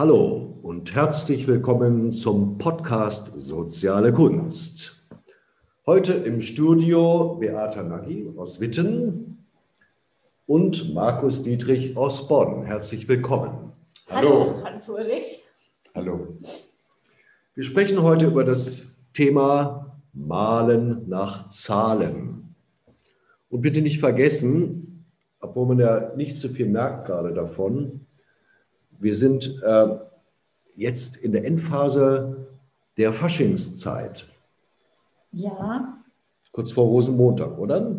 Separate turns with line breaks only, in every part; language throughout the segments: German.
Hallo und herzlich willkommen zum Podcast Soziale Kunst. Heute im Studio Beata Nagy aus Witten und Markus Dietrich aus Bonn. Herzlich willkommen.
Hallo, Hans Ulrich.
Hallo. Wir sprechen heute über das Thema Malen nach Zahlen. Und bitte nicht vergessen, obwohl man ja nicht so viel merkt gerade davon, wir sind äh, jetzt in der Endphase der Faschingszeit.
Ja,
Kurz vor Rosenmontag, oder?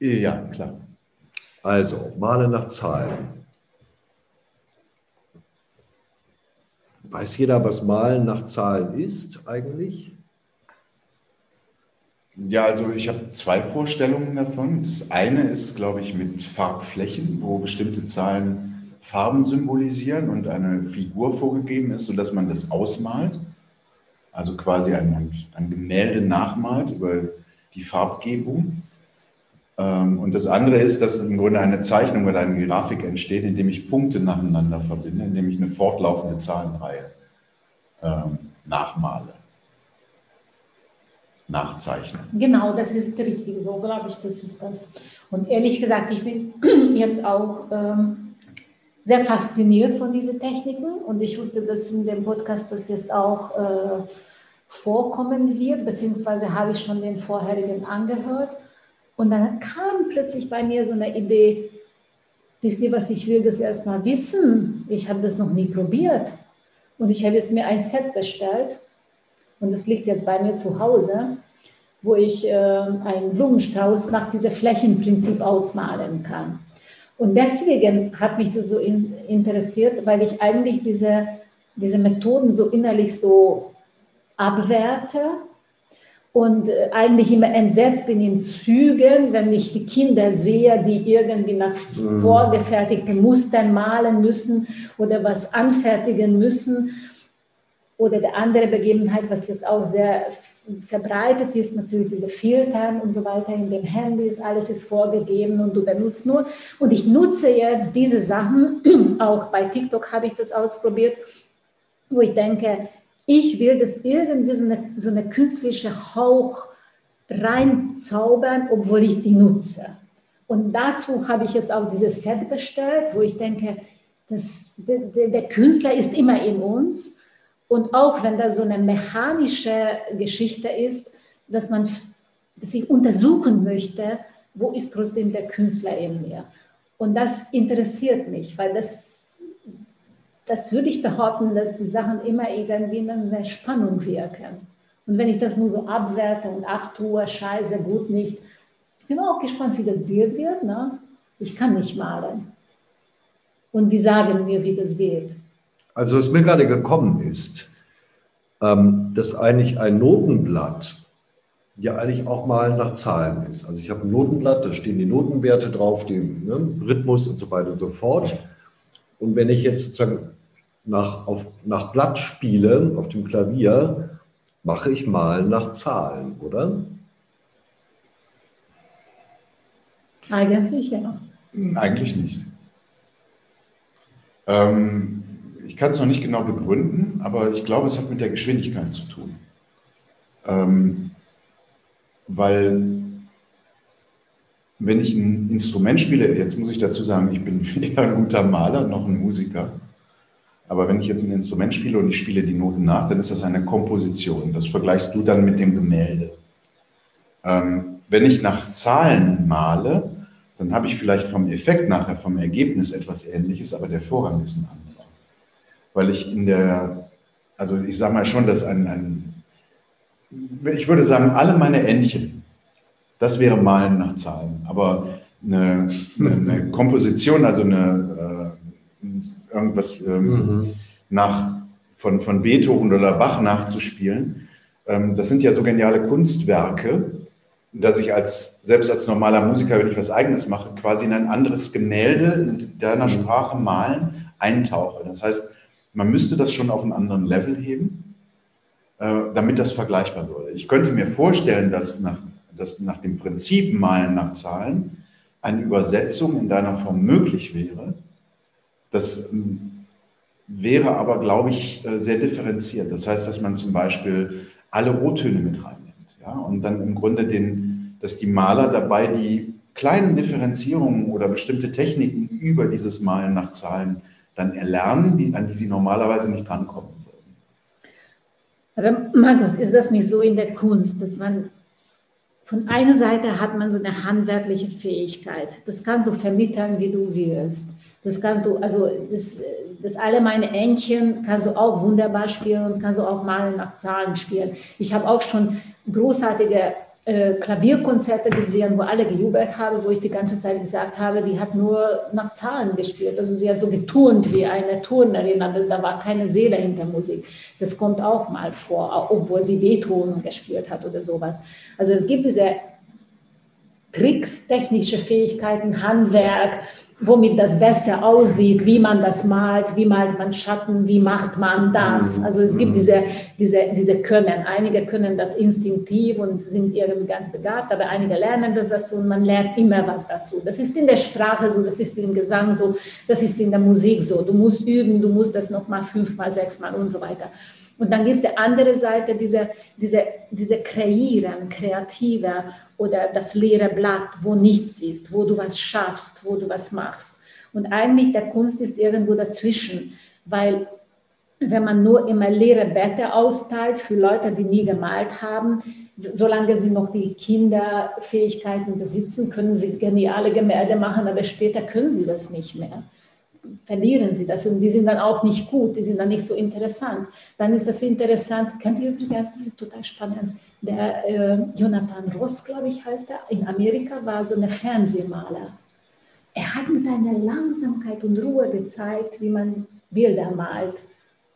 Ja, klar.
Also, male nach Zahlen. Weiß jeder, was Malen nach Zahlen ist eigentlich?
Ja, also ich habe zwei Vorstellungen davon. Das eine ist, glaube ich, mit Farbflächen, wo bestimmte Zahlen Farben symbolisieren und eine Figur vorgegeben ist, sodass man das ausmalt. Also quasi ein, ein, Gemälde nachmalt über die Farbgebung. Ähm, Und das andere ist, dass im Grunde eine Zeichnung oder eine Grafik entsteht, indem ich Punkte nacheinander verbinde, indem ich eine fortlaufende Zahlenreihe ähm, nachmale, nachzeichne.
genau, das ist richtig. So glaube ich, das ist das. Und ehrlich gesagt, ich bin jetzt auch ähm, sehr fasziniert von diesen Techniken und ich wusste, dass in dem Podcast das jetzt auch äh, vorkommen wird, beziehungsweise habe ich schon den vorherigen angehört. Und dann kam plötzlich bei mir so eine Idee, wisst ihr, was ich will, das erstmal wissen. Ich habe das noch nie probiert. Und ich habe jetzt mir ein Set bestellt und es liegt jetzt bei mir zu Hause, wo ich äh, einen Blumenstrauß nach diesem Flächenprinzip ausmalen kann. Und deswegen hat mich das so in, interessiert, weil ich eigentlich diese, diese Methoden so innerlich so abwerte und äh, eigentlich immer entsetzt bin in Zügen, wenn ich die Kinder sehe, die irgendwie nach vorgefertigten Mustern malen müssen oder was anfertigen müssen. Oder die andere Begebenheit, was jetzt auch sehr verbreitet ist, natürlich diese Filtern und so weiter in den Handys, alles ist vorgegeben und du benutzt nur. Und ich nutze jetzt diese Sachen, auch bei TikTok habe ich das ausprobiert, wo ich denke, ich will das irgendwie so eine, so eine künstliche Hauch reinzaubern, obwohl ich die nutze. Und dazu habe ich jetzt auch dieses Set bestellt, wo ich denke, das, der, der der Künstler ist immer in uns. Und auch wenn das so eine mechanische Geschichte ist, dass man, dass ich untersuchen möchte, wo ist trotzdem der Künstler in mir. Und das interessiert mich, weil das, das würde ich behaupten, dass die Sachen immer irgendwie in einer Spannung wirken. Und wenn ich das nur so abwerte und abtue, scheiße, gut nicht, ich bin auch gespannt, wie das Bild wird. Ne? Ich kann nicht malen. Und die sagen mir, wie das geht.
Also, was mir gerade gekommen ist, ähm, dass eigentlich ein Notenblatt ja eigentlich auch mal nach Zahlen ist. Also ich habe ein Notenblatt, da stehen die Notenwerte drauf, den ne, Rhythmus und so weiter und so fort. Und wenn ich jetzt sozusagen nach, auf, nach Blatt spiele, auf dem Klavier, mache ich mal nach Zahlen, oder?
Eigentlich ja.
Eigentlich nicht. Ähm, ich kann es noch nicht genau begründen, aber ich glaube, es hat mit der Geschwindigkeit zu tun. Ähm, weil wenn ich ein Instrument spiele, jetzt muss ich dazu sagen, ich bin weder ein guter Maler noch ein Musiker, aber wenn ich jetzt ein Instrument spiele und ich spiele die Noten nach, dann ist das eine Komposition. Das vergleichst du dann mit dem Gemälde. Ähm, wenn ich nach Zahlen male, dann habe ich vielleicht vom Effekt nachher, vom Ergebnis etwas Ähnliches, aber der Vorgang ist ein anderer. Weil ich in der, also ich sage mal schon, dass ein, ein, ich würde sagen, alle meine Entchen, das wäre Malen nach Zahlen. Aber eine, eine, Komposition, also eine, äh, irgendwas ähm, nach, von, von Beethoven oder Bach nachzuspielen. Ähm, das sind ja so geniale Kunstwerke, dass ich als, selbst als normaler Musiker, wenn ich was Eigenes mache, quasi in ein anderes Gemälde in deiner Sprache malen, eintauche. Das heißt, man müsste das schon auf einen anderen Level heben, äh, damit das vergleichbar würde. Ich könnte mir vorstellen, dass nach, dass nach dem Prinzip Malen nach Zahlen eine Übersetzung in deiner Form möglich wäre. Das ähm, wäre aber, glaube ich, äh, sehr differenziert. Das heißt, dass man zum Beispiel alle O-Töne mit reinnimmt. Ja? Und dann im Grunde den, dass die Maler dabei die kleinen Differenzierungen oder bestimmte Techniken über dieses Malen nach Zahlen dann erlernen, die, an die sie normalerweise nicht drankommen würden.
Aber Markus, ist das nicht so in der Kunst, dass man von einer Seite hat man so eine handwerkliche Fähigkeit. Das kannst du vermitteln, wie du willst. Das kannst du, also das, das alle meine Entchen kannst du auch wunderbar spielen und kannst du auch mal nach Zahlen spielen. Ich habe auch schon großartige äh, Klavierkonzerte gesehen, wo alle gejubelt haben, wo ich die ganze Zeit gesagt habe, die hat nur nach Zahlen gespielt. Also sie hat so geturnt wie eine Turnerin, aber da war keine Seele hinter Musik. Das kommt auch mal vor, obwohl sie Beethoven gespielt hat oder sowas. Also es gibt diese Tricks, technische Fähigkeiten, Handwerk, womit das besser aussieht, wie man das malt, wie malt man Schatten, wie macht man das. Mhm. Also es gibt mhm. diese, diese, diese Können. Einige können das instinktiv und sind irgendwie ganz begabt, aber einige lernen das dazu und man lernt immer was dazu. Das ist in der Sprache so, das ist im Gesang so, das ist in der Musik so. Du musst üben, du musst das nochmal fünfmal, sechsmal und so weiter. Und dann gibt es die andere Seite, diese, diese, diese Kreieren, Kreative oder das leere Blatt, wo nichts ist, wo du was schaffst, wo du was machst. Und eigentlich der Kunst ist irgendwo dazwischen, weil wenn man nur immer leere Bette austeilt für Leute, die nie gemalt haben, solange sie noch die Kinderfähigkeiten besitzen, können sie geniale Gemälde machen, aber später können sie das nicht mehr verlieren sie das und die sind dann auch nicht gut, die sind dann nicht so interessant. Dann ist das interessant, kennt ihr übrigens, das ist total spannend, der äh, Jonathan Ross, glaube ich, heißt er, in Amerika war so ein Fernsehmaler. Er hat mit einer Langsamkeit und Ruhe gezeigt, wie man Bilder malt.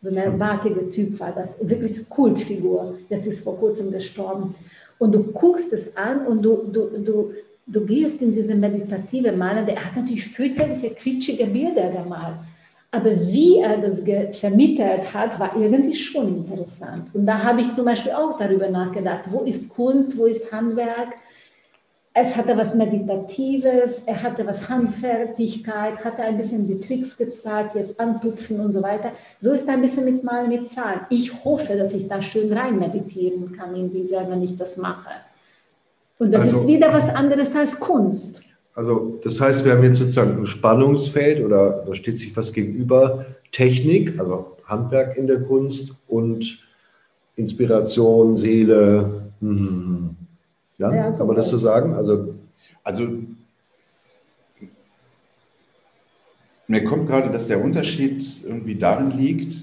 So ein backiger Typ war das, wirklich Kultfigur. Das ist vor kurzem gestorben. Und du guckst es an und du, du, du, du gehst in diese meditative Malen, der hat natürlich fürchterliche, kitschige Bilder gemalt. Aber wie er das vermittelt hat, war irgendwie schon interessant. Und da habe ich zum Beispiel auch darüber nachgedacht, wo ist Kunst, wo ist Handwerk? Es hatte was Meditatives, er hatte was Handfertigkeit, hatte ein bisschen die Tricks gezeigt, jetzt antupfen und so weiter. So ist ein bisschen mit Malen mit Zahlen. Ich hoffe, dass ich da schön rein meditieren kann in dieser, wenn ich das mache. Und das also, ist wieder was anderes als Kunst.
Also das heißt, wir haben jetzt sozusagen ein Spannungsfeld oder da steht sich was gegenüber, Technik, also Handwerk in der Kunst und Inspiration, Seele. Hm, hm, hm. Ja, ja so kann man das so sagen? Also,
also mir kommt gerade, dass der Unterschied irgendwie darin liegt,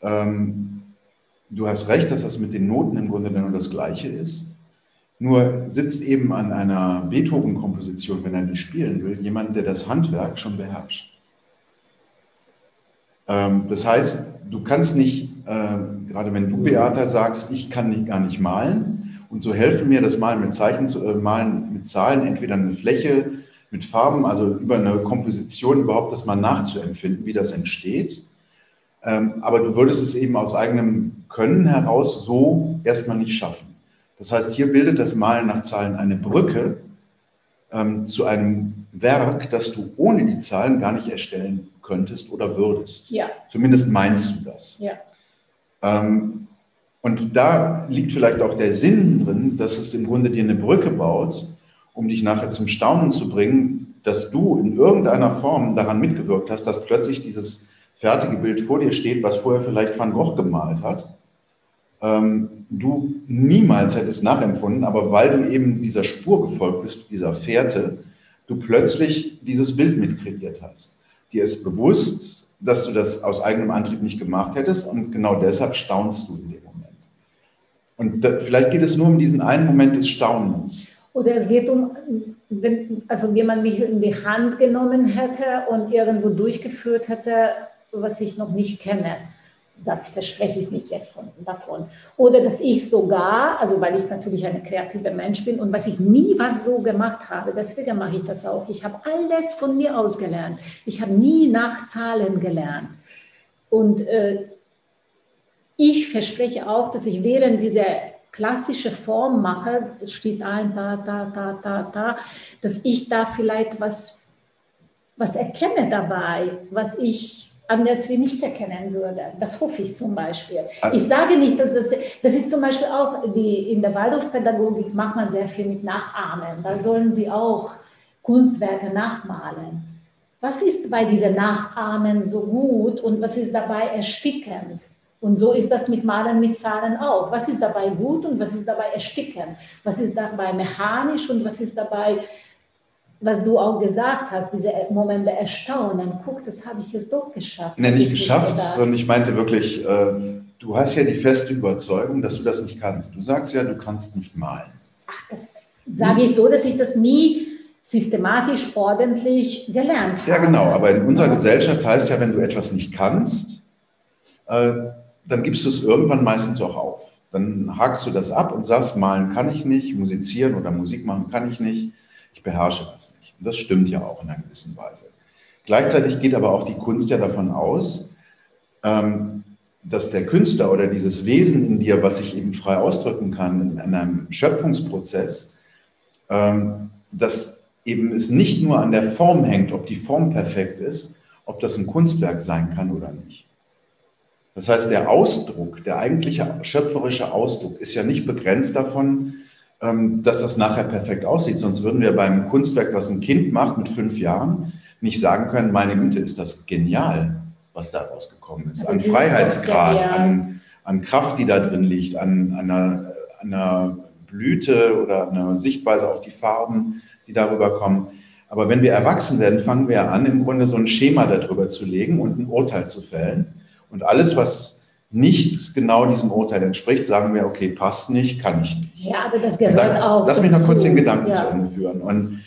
ähm, du hast recht, dass das mit den Noten im Grunde nur das Gleiche ist. Nur sitzt eben an einer Beethoven-Komposition, wenn er die spielen will, jemand, der das Handwerk schon beherrscht. Ähm, das heißt, du kannst nicht, äh, gerade wenn du, Beata, sagst, ich kann nicht, gar nicht malen und so helfen mir das Malen mit Zeichen, zu, äh, Malen mit Zahlen, entweder eine Fläche mit Farben, also über eine Komposition überhaupt das mal nachzuempfinden, wie das entsteht. Ähm, aber du würdest es eben aus eigenem Können heraus so erstmal nicht schaffen. Das heißt, hier bildet das Malen nach Zahlen eine Brücke ähm, zu einem Werk, das du ohne die Zahlen gar nicht erstellen könntest oder würdest.
Ja.
Zumindest meinst du das.
Ja.
Ähm, und da liegt vielleicht auch der Sinn drin, dass es im Grunde dir eine Brücke baut, um dich nachher zum Staunen zu bringen, dass du in irgendeiner Form daran mitgewirkt hast, dass plötzlich dieses fertige Bild vor dir steht, was vorher vielleicht Van Gogh gemalt hat ähm, du niemals hättest nachempfunden, aber weil du eben dieser Spur gefolgt bist, dieser Fährte, du plötzlich dieses Bild mitkreiert hast. Dir ist bewusst, dass du das aus eigenem Antrieb nicht gemacht hättest und genau deshalb staunst du in dem Moment. Und da, vielleicht geht es nur um diesen einen Moment des Staunens.
Oder es geht um, wenn, also wie man mich in die Hand genommen hätte und irgendwo durchgeführt hätte, was ich noch nicht kenne. Das verspreche ich mich jetzt von, davon. Oder dass ich sogar, also weil ich natürlich ein kreativer Mensch bin und was ich nie was so gemacht habe, deswegen mache ich das auch. Ich habe alles von mir aus gelernt. Ich habe nie nach Zahlen gelernt. Und äh, ich verspreche auch, dass ich während dieser klassische Form mache, steht ein, da, da, da, da, da, dass ich da vielleicht was, was erkenne dabei, was ich anders wie nicht erkennen würde. Das hoffe ich zum Beispiel. Ah. Ich sage nicht, dass das, das ist zum Beispiel auch, die, in der Waldorfpädagogik macht man sehr viel mit Nachahmen. Da sollen sie auch Kunstwerke nachmalen. Was ist bei diesen Nachahmen so gut und was ist dabei erstickend? Und so ist das mit Malen mit Zahlen auch. Was ist dabei gut und was ist dabei erstickend? Was ist dabei mechanisch und was ist dabei was du auch gesagt hast, diese Momente Erstaunen, guck, das habe ich jetzt doch geschafft.
Nein, nicht geschafft, sondern ich meinte wirklich, äh, du hast ja die feste Überzeugung, dass du das nicht kannst. Du sagst ja, du kannst nicht malen.
Ach, das sage ich so, dass ich das nie systematisch, ordentlich gelernt habe.
Ja, genau, aber in unserer. Gesellschaft heißt ja, wenn du etwas nicht kannst, äh, dann gibst du es irgendwann meistens auch auf. Dann hakst du das ab und sagst, malen kann ich nicht, musizieren oder Musik machen kann ich nicht ich beherrsche das nicht. Und das stimmt ja auch in einer gewissen Weise. Gleichzeitig geht aber auch die Kunst ja davon aus, ähm, dass der Künstler oder dieses Wesen in dir, was sich eben frei ausdrücken kann in einem Schöpfungsprozess, ähm, dass eben es nicht nur an der Form hängt, ob die Form perfekt ist, ob das ein Kunstwerk sein kann oder nicht. Das heißt, der Ausdruck, der eigentliche schöpferische Ausdruck ist ja nicht begrenzt davon, dass das nachher perfekt aussieht. Sonst würden wir beim Kunstwerk, was ein Kind macht mit fünf Jahren, nicht sagen können, meine Güte, ist das genial, was da rausgekommen ist. An Freiheitsgrad, an, an Kraft, die da drin liegt, an, an, einer, an einer Blüte oder einer Sichtweise auf die Farben, die darüber kommen. Aber wenn wir erwachsen werden, fangen wir an, im Grunde so ein Schema darüber zu legen und ein Urteil zu fällen. Und alles, was nicht genau diesem Urteil entspricht, sagen wir, okay, passt nicht, kann ich nicht.
Ja, aber das gehört dann, auch.
Lass mich noch kurz den Gedanken ja. zu Ende führen. Und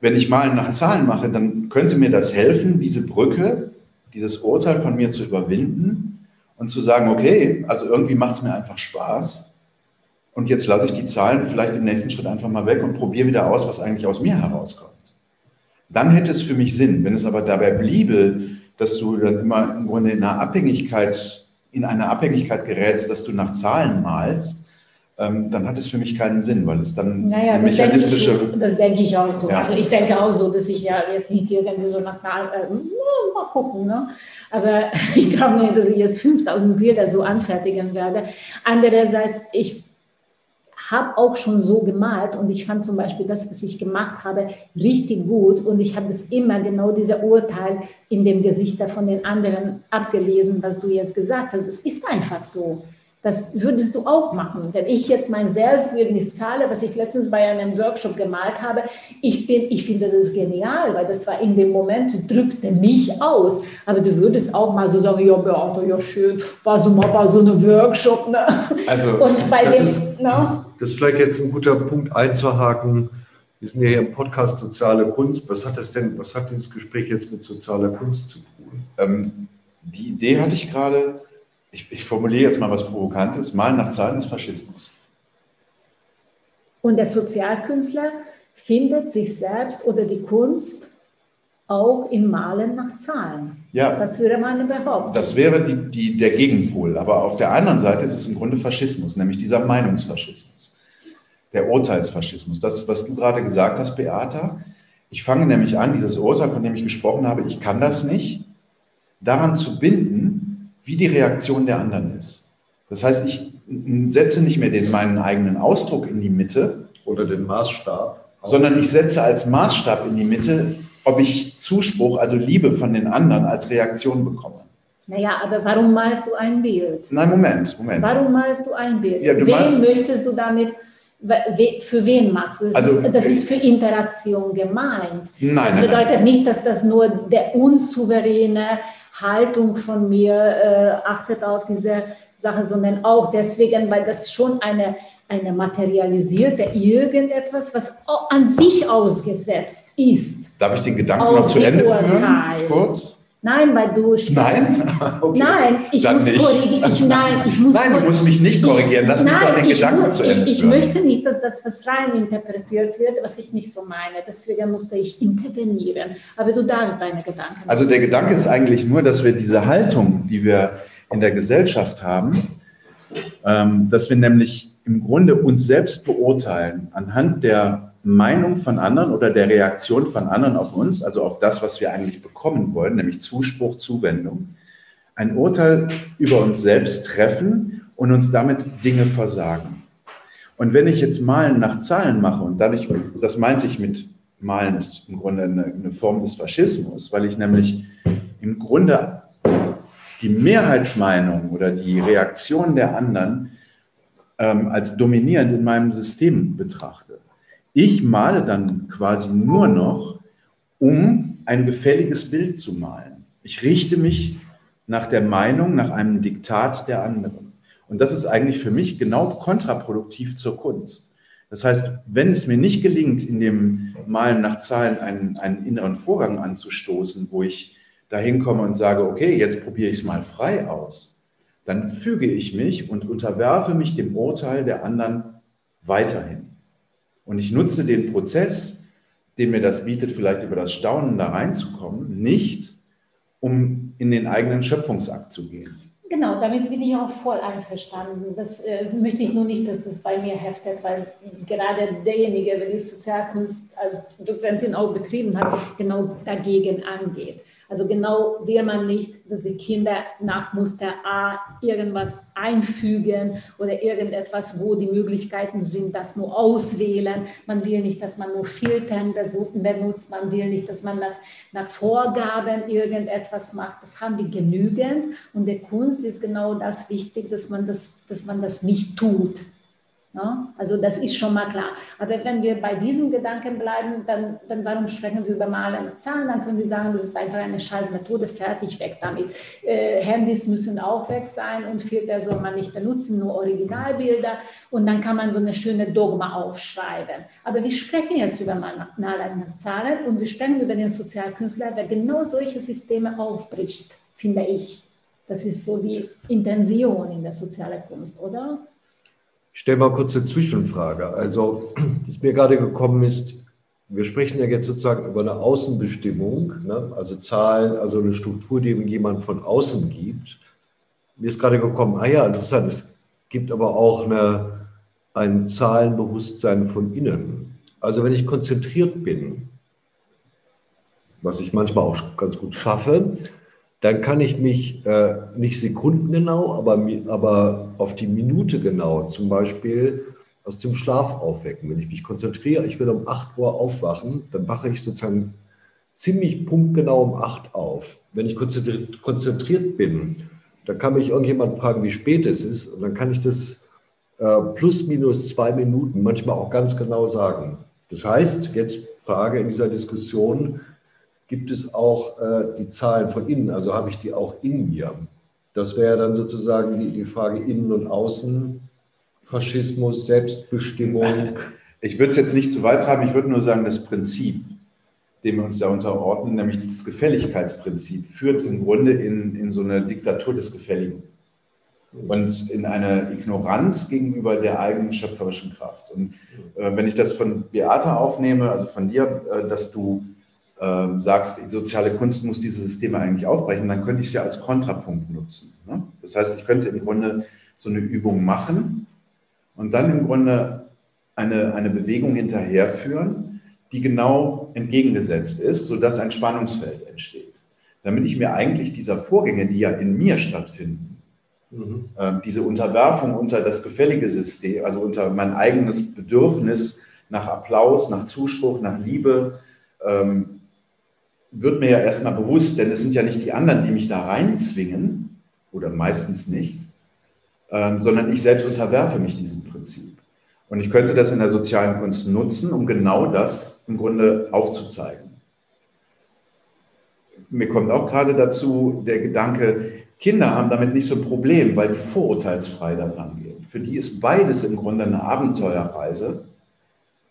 wenn ich Malen nach Zahlen mache, dann könnte mir das helfen, diese Brücke, dieses Urteil von mir zu überwinden und zu sagen, okay, also irgendwie macht es mir einfach Spaß. Und jetzt lasse ich die Zahlen vielleicht im nächsten Schritt einfach mal weg und probiere wieder aus, was eigentlich aus mir herauskommt. Dann hätte es für mich Sinn. Wenn es aber dabei bliebe, dass du dann immer im Grunde in einer Abhängigkeit in eine Abhängigkeit gerätst, dass du nach Zahlen malst, ähm, dann hat es für mich keinen Sinn, weil es dann
naja, eine mechanistische. Denke ich, das denke ich auch so. Ja. Also ich denke auch so, dass ich ja jetzt nicht irgendwie so nach Zahlen, äh, mal gucken, ne? aber ich glaube nicht, dass ich jetzt 5000 Bilder so anfertigen werde. Andererseits, ich habe auch schon so gemalt und ich fand zum Beispiel das, was ich gemacht habe, richtig gut und ich habe das immer genau dieser Urteil in dem Gesichter von den anderen abgelesen, was du jetzt gesagt hast. Das ist einfach so. Das würdest du auch machen. Wenn ich jetzt mein Selbstbildnis zahle, was ich letztens bei einem Workshop gemalt habe, ich, bin, ich finde das genial, weil das war in dem Moment, drückte mich aus. Aber du würdest auch mal so sagen, ja, Beate, ja schön, war so mal bei so einem Workshop. Ne?
Also, Und bei das, dem, ist, ne? das ist vielleicht jetzt ein guter Punkt einzuhaken. Wir sind ja hier im Podcast Soziale Kunst. Was hat das denn, was hat dieses Gespräch jetzt mit sozialer Kunst zu tun?
Ähm, die Idee hatte ich gerade, ich, ich formuliere jetzt mal was Provokantes, Malen nach Zahlen ist Faschismus.
Und der Sozialkünstler findet sich selbst oder die Kunst auch im Malen nach Zahlen.
Ja,
das würde man behaupten.
Das wäre die, die, der Gegenpol. Aber auf der anderen Seite ist es im Grunde Faschismus, nämlich dieser Meinungsfaschismus, der Urteilsfaschismus. Das, was du gerade gesagt hast, Beata. Ich fange nämlich an, dieses Urteil, von dem ich gesprochen habe, ich kann das nicht, daran zu binden, wie die Reaktion der anderen ist. Das heißt, ich setze nicht mehr den meinen eigenen Ausdruck in die Mitte.
Oder den Maßstab.
Sondern ich setze als Maßstab in die Mitte, ob ich Zuspruch, also Liebe von den anderen als Reaktion bekomme.
Naja, aber warum malst du ein Bild?
Nein, Moment, Moment.
Warum malst du ein Bild? Ja, Wen möchtest du damit für wen machst du das? Also, ist, das ist für Interaktion gemeint. Nein, das bedeutet nein. nicht, dass das nur der unsouveräne Haltung von mir äh, achtet auf diese Sache, sondern auch deswegen, weil das schon eine, eine materialisierte irgendetwas, was an sich ausgesetzt ist.
Darf ich den Gedanken noch zu Ende führen? Kurz?
Nein, weil du
Nein?
Okay. Nein, ich Dann muss korrigieren. Ich, nein, ich muss
nein, du musst mich nicht korrigieren. Lass mich doch den ich Gedanken muss, zu Ende
Ich, ich möchte nicht, dass das was rein interpretiert wird, was ich nicht so meine. Deswegen musste ich intervenieren. Aber du darfst deine Gedanken.
Also der Gedanke ist eigentlich nur, dass wir diese Haltung, die wir in der Gesellschaft haben, ähm, dass wir nämlich im Grunde uns selbst beurteilen anhand der Meinung von anderen oder der Reaktion von anderen auf uns, also auf das, was wir eigentlich bekommen wollen, nämlich Zuspruch, Zuwendung, ein Urteil über uns selbst treffen und uns damit Dinge versagen. Und wenn ich jetzt Malen nach Zahlen mache, und dadurch, das meinte ich mit Malen ist im Grunde eine, eine Form des Faschismus, weil ich nämlich im Grunde die Mehrheitsmeinung oder die Reaktion der anderen ähm, als dominierend in meinem System betrachte. Ich male dann quasi nur noch, um ein gefälliges Bild zu malen. Ich richte mich nach der Meinung, nach einem Diktat der anderen. Und das ist eigentlich für mich genau kontraproduktiv zur Kunst. Das heißt, wenn es mir nicht gelingt, in dem Malen nach Zahlen einen, einen inneren Vorgang anzustoßen, wo ich dahin komme und sage, okay, jetzt probiere ich es mal frei aus, dann füge ich mich und unterwerfe mich dem Urteil der anderen weiterhin. Und ich nutze den Prozess, den mir das bietet, vielleicht über das Staunen da reinzukommen, nicht, um in den eigenen Schöpfungsakt zu gehen.
Genau, damit bin ich auch voll einverstanden. Das äh, möchte ich nur nicht, dass das bei mir heftet, weil gerade derjenige, der die Sozialkunst als Dozentin auch betrieben hat, genau dagegen angeht. Also genau will man nicht, dass die Kinder nach Muster A irgendwas einfügen oder irgendetwas, wo die Möglichkeiten sind, das nur auswählen. Man will nicht, dass man nur Filtern benutzt. Man will nicht, dass man nach, nach Vorgaben irgendetwas macht. Das haben wir genügend. Und der Kunst ist genau das wichtig, dass man das, dass man das nicht tut. Ja, also das ist schon mal klar. Aber wenn wir bei diesen Gedanken bleiben, dann, dann warum sprechen wir über Malen Zahlen? Dann können wir sagen, das ist einfach eine scheiß Methode, fertig, weg damit. Äh, Handys müssen auch weg sein und Filter soll man nicht benutzen, nur Originalbilder. Und dann kann man so eine schöne Dogma aufschreiben. Aber wir sprechen jetzt über Malen Zahlen und wir sprechen über den Sozialkünstler, der genau solche Systeme aufbricht, finde ich. Das ist so die Intention in der sozialen Kunst, oder?
Ich stelle mal kurz eine Zwischenfrage. Also, was mir gerade gekommen ist, wir sprechen ja jetzt sozusagen über eine Außenbestimmung, ne? also Zahlen, also eine Struktur, die jemand von außen gibt. Mir ist gerade gekommen, ah ja, interessant, es gibt aber auch eine, ein Zahlenbewusstsein von innen. Also wenn ich konzentriert bin, was ich manchmal auch ganz gut schaffe, dann kann ich mich äh, nicht sekundengenau, aber, aber auf die Minute genau zum Beispiel aus dem Schlaf aufwecken. Wenn ich mich konzentriere, ich will um 8 Uhr aufwachen, dann wache ich sozusagen ziemlich punktgenau um 8 auf. Wenn ich konzentriert, konzentriert bin, dann kann mich irgendjemand fragen, wie spät es ist und dann kann ich das äh, plus minus zwei Minuten manchmal auch ganz genau sagen. Das heißt, jetzt Frage in dieser Diskussion, gibt es auch äh, die Zahlen von innen, also habe ich die auch in mir. Das wäre dann sozusagen die, die Frage Innen und Außen, Faschismus, Selbstbestimmung.
Ich würde es jetzt nicht zu weit treiben, ich würde nur sagen, das Prinzip, dem wir uns da unterordnen, nämlich das Gefälligkeitsprinzip, führt im Grunde in, in so eine Diktatur des Gefälligen und in eine Ignoranz gegenüber der eigenen schöpferischen Kraft. Und äh, wenn ich das von Beata aufnehme, also von dir, äh, dass du äh, sagst, die soziale Kunst muss diese Systeme eigentlich aufbrechen, dann könnte ich es ja als Kontrapunkt nutzen. Ne? Das heißt, ich könnte im Grunde so eine Übung machen und dann im Grunde eine, eine Bewegung hinterherführen, die genau entgegengesetzt ist, sodass ein Spannungsfeld entsteht. Damit ich mir eigentlich dieser Vorgänge, die ja in mir stattfinden, mhm. äh, diese Unterwerfung unter das gefällige System, also unter mein eigenes Bedürfnis nach Applaus, nach Zuspruch, nach Liebe, ähm, wird mir ja erstmal bewusst, denn es sind ja nicht die anderen, die mich da reinzwingen, oder meistens nicht, ähm, sondern ich selbst unterwerfe mich diesem Prinzip. Und ich könnte das in der sozialen Kunst nutzen, um genau das im Grunde aufzuzeigen. Mir kommt auch gerade dazu der Gedanke, Kinder haben damit nicht so ein Problem, weil die vorurteilsfrei daran gehen. für die ist beides im Grunde eine Abenteuerreise.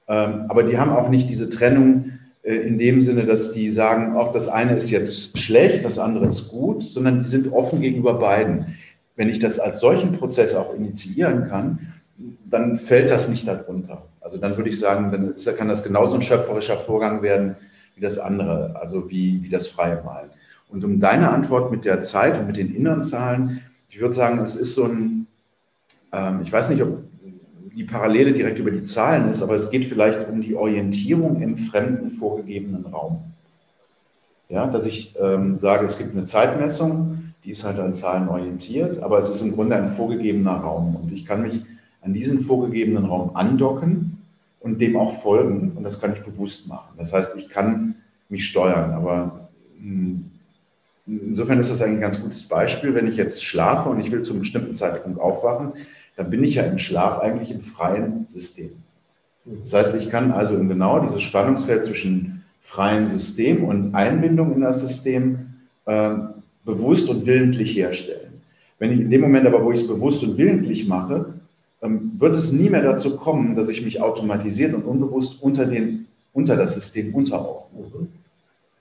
Ähm, aber die haben auch nicht diese Trennung in dem Sinne, dass die sagen, auch das eine ist jetzt schlecht, das andere ist gut, sondern die sind offen gegenüber beiden. Wenn ich das als solchen Prozess auch initiieren kann, dann fällt das nicht darunter. Also dann würde ich sagen, dann kann das genauso ein schöpferischer Vorgang werden wie das andere, also wie, wie das freie Malen. Und um deine Antwort mit der Zeit und mit den inneren Zahlen, ich würde sagen, es ist so ein, ähm, ich weiß nicht, ob die Parallele direkt über die Zahlen ist, aber es geht vielleicht um die Orientierung im fremden vorgegebenen Raum. Ja, dass ich ähm, sage, es gibt eine Zeitmessung, die ist halt an Zahlen orientiert, aber es ist im Grunde ein vorgegebener Raum und ich kann mich an diesen vorgegebenen Raum andocken und dem auch folgen und das kann ich bewusst machen. Das heißt, ich kann mich steuern, aber hm, insofern ist das ein ganz gutes Beispiel, wenn ich jetzt schlafe und ich will zu einem bestimmten Zeitpunkt aufwachen, dann bin ich ja im Schlaf eigentlich im freien System. Das heißt, ich kann also genau dieses Spannungsfeld zwischen freiem System und Einbindung in das System äh, bewusst und willentlich herstellen. Wenn ich in dem Moment aber, wo ich es bewusst und willentlich mache, ähm, wird es nie mehr dazu kommen, dass ich mich automatisiert und unbewusst unter, den, unter das System unterordne.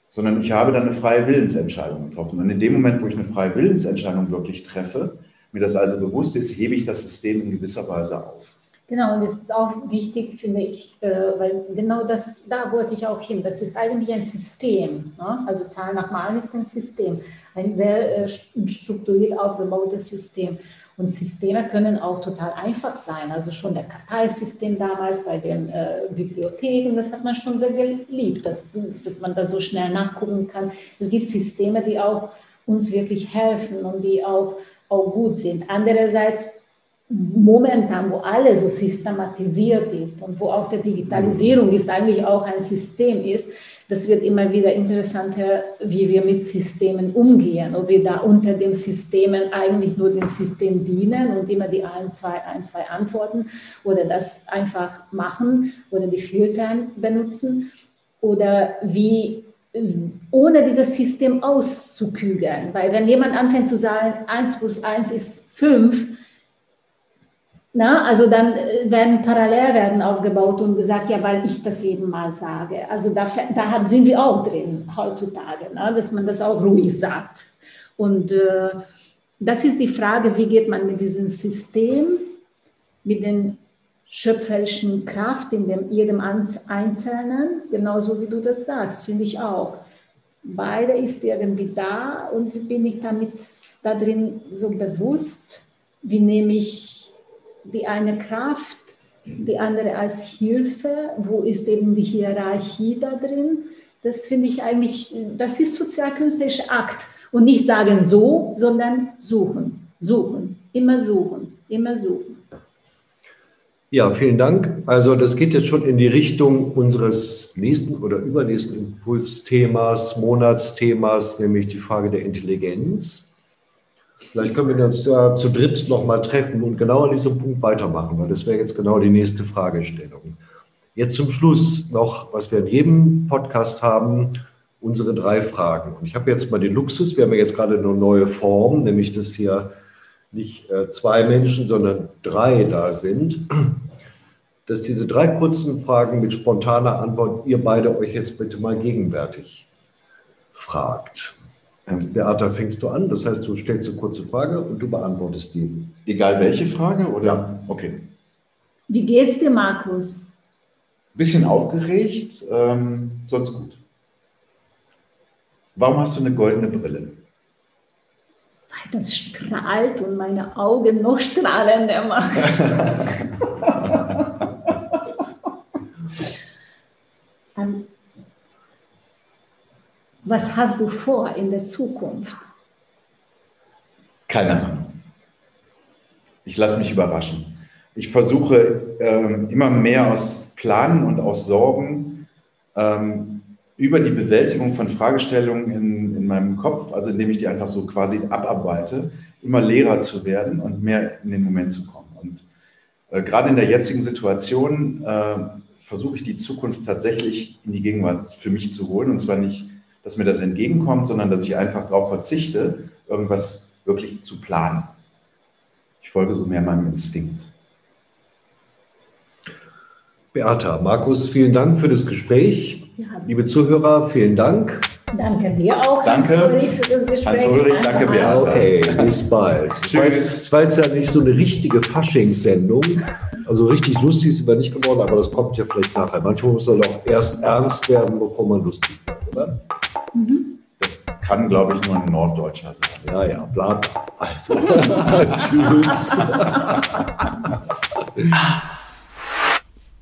Sondern ich habe dann eine freie Willensentscheidung getroffen. Und in dem Moment, wo ich eine freie Willensentscheidung wirklich treffe, mir das also bewusst ist, hebe ich das System in gewisser Weise auf.
Genau, und das ist auch wichtig, finde ich, äh, weil genau das, da wollte ich auch hin. Das ist eigentlich ein System. Ne? Also Zahlen nach Malen ist ein System, ein sehr äh, strukturiert aufgebautes System. Und Systeme können auch total einfach sein. Also schon der Karteisystem damals bei den äh, Bibliotheken, das hat man schon sehr geliebt, dass, dass man da so schnell nachgucken kann. Es gibt Systeme, die auch uns wirklich helfen und die auch auch gut sind. Andererseits momentan, wo alles so systematisiert ist und wo auch die Digitalisierung ist, eigentlich auch ein System ist, das wird immer wieder interessanter, wie wir mit Systemen umgehen, ob wir da unter den Systemen eigentlich nur dem System dienen und immer die ein, zwei, ein, zwei Antworten oder das einfach machen oder die Filtern benutzen oder wie ohne dieses System auszukügeln. Weil wenn jemand anfängt zu sagen, 1 plus 1 ist 5, na, also dann äh, werden Parallelwerden aufgebaut und gesagt, ja, weil ich das eben mal sage. Also da, da sind wir auch drin heutzutage, na, dass man das auch ruhig sagt. Und äh, das ist die Frage, wie geht man mit diesem System, mit den schöpferischen Kraft in dem, jedem Einzelnen, genauso wie du das sagst, finde ich auch. Beide ist irgendwie da und wie bin ich damit da drin so bewusst, wie nehme ich die eine Kraft, die andere als Hilfe, wo ist eben die Hierarchie da drin. Das finde ich eigentlich, das ist sozialkünstlerischer Akt. Und nicht sagen so, sondern suchen, suchen, immer suchen, immer suchen.
Ja, vielen Dank. Also das geht jetzt schon in die Richtung unseres nächsten oder übernächsten Impulsthemas, Monatsthemas, nämlich die Frage der Intelligenz. Vielleicht können wir uns ja zu dritt nochmal treffen und genau an diesem Punkt weitermachen, weil das wäre jetzt genau die nächste Fragestellung. Jetzt zum Schluss noch, was wir in jedem Podcast haben, unsere drei Fragen. Und ich habe jetzt mal den Luxus, wir haben ja jetzt gerade eine neue Form, nämlich dass hier nicht äh, zwei Menschen, sondern drei da sind, dass diese drei kurzen Fragen mit spontaner Antwort ihr beide euch jetzt bitte mal gegenwärtig fragt. Ähm, Beata, fängst du an? Das heißt, du stellst eine kurze Frage und du beantwortest die.
Egal welche Frage, oder? Ja. Okay.
Wie geht's dir, Markus?
Bisschen aufgeregt, ähm, sonst gut. Warum hast du eine goldene Brille?
Das strahlt und meine Augen noch strahlender macht. Ähm, was hast du vor in der Zukunft?
Keine Ahnung. Ich lasse mich überraschen. Ich versuche ähm, immer mehr aus Planen und aus Sorgen ähm, über die Bewältigung von Fragestellungen in, in meinem Kopf, also indem ich die einfach so quasi abarbeite, immer leerer zu werden und mehr in den Moment zu kommen. Und äh, gerade in der jetzigen Situation äh, versuche ich die Zukunft tatsächlich in die Gegenwart für mich zu holen. Und zwar nicht, dass mir das entgegenkommt, sondern dass ich einfach darauf verzichte, irgendwas wirklich zu planen. Ich folge so mehr meinem Instinkt.
Beata, Markus, vielen Dank für das Gespräch.
Ja.
Liebe Zuhörer, vielen Dank.
Danke dir auch,
Danke.
Hans-Ulrich, für das Gespräch.
Hans-Ulrich, danke, Beata.
Okay, bis bald. Das war, jetzt, das war jetzt ja nicht so eine richtige Faschingssendung. Also richtig lustig ist aber nicht geworden, aber das kommt ja vielleicht nachher. Manchmal muss man auch erst ernst werden, bevor man lustig wird, oder?
Das kann, glaube ich, nur ein Norddeutscher sein.
Ja, ja, bla bla. Also, tschüss.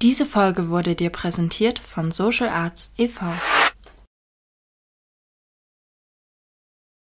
Diese Folge wurde dir präsentiert von Social Arts e.V.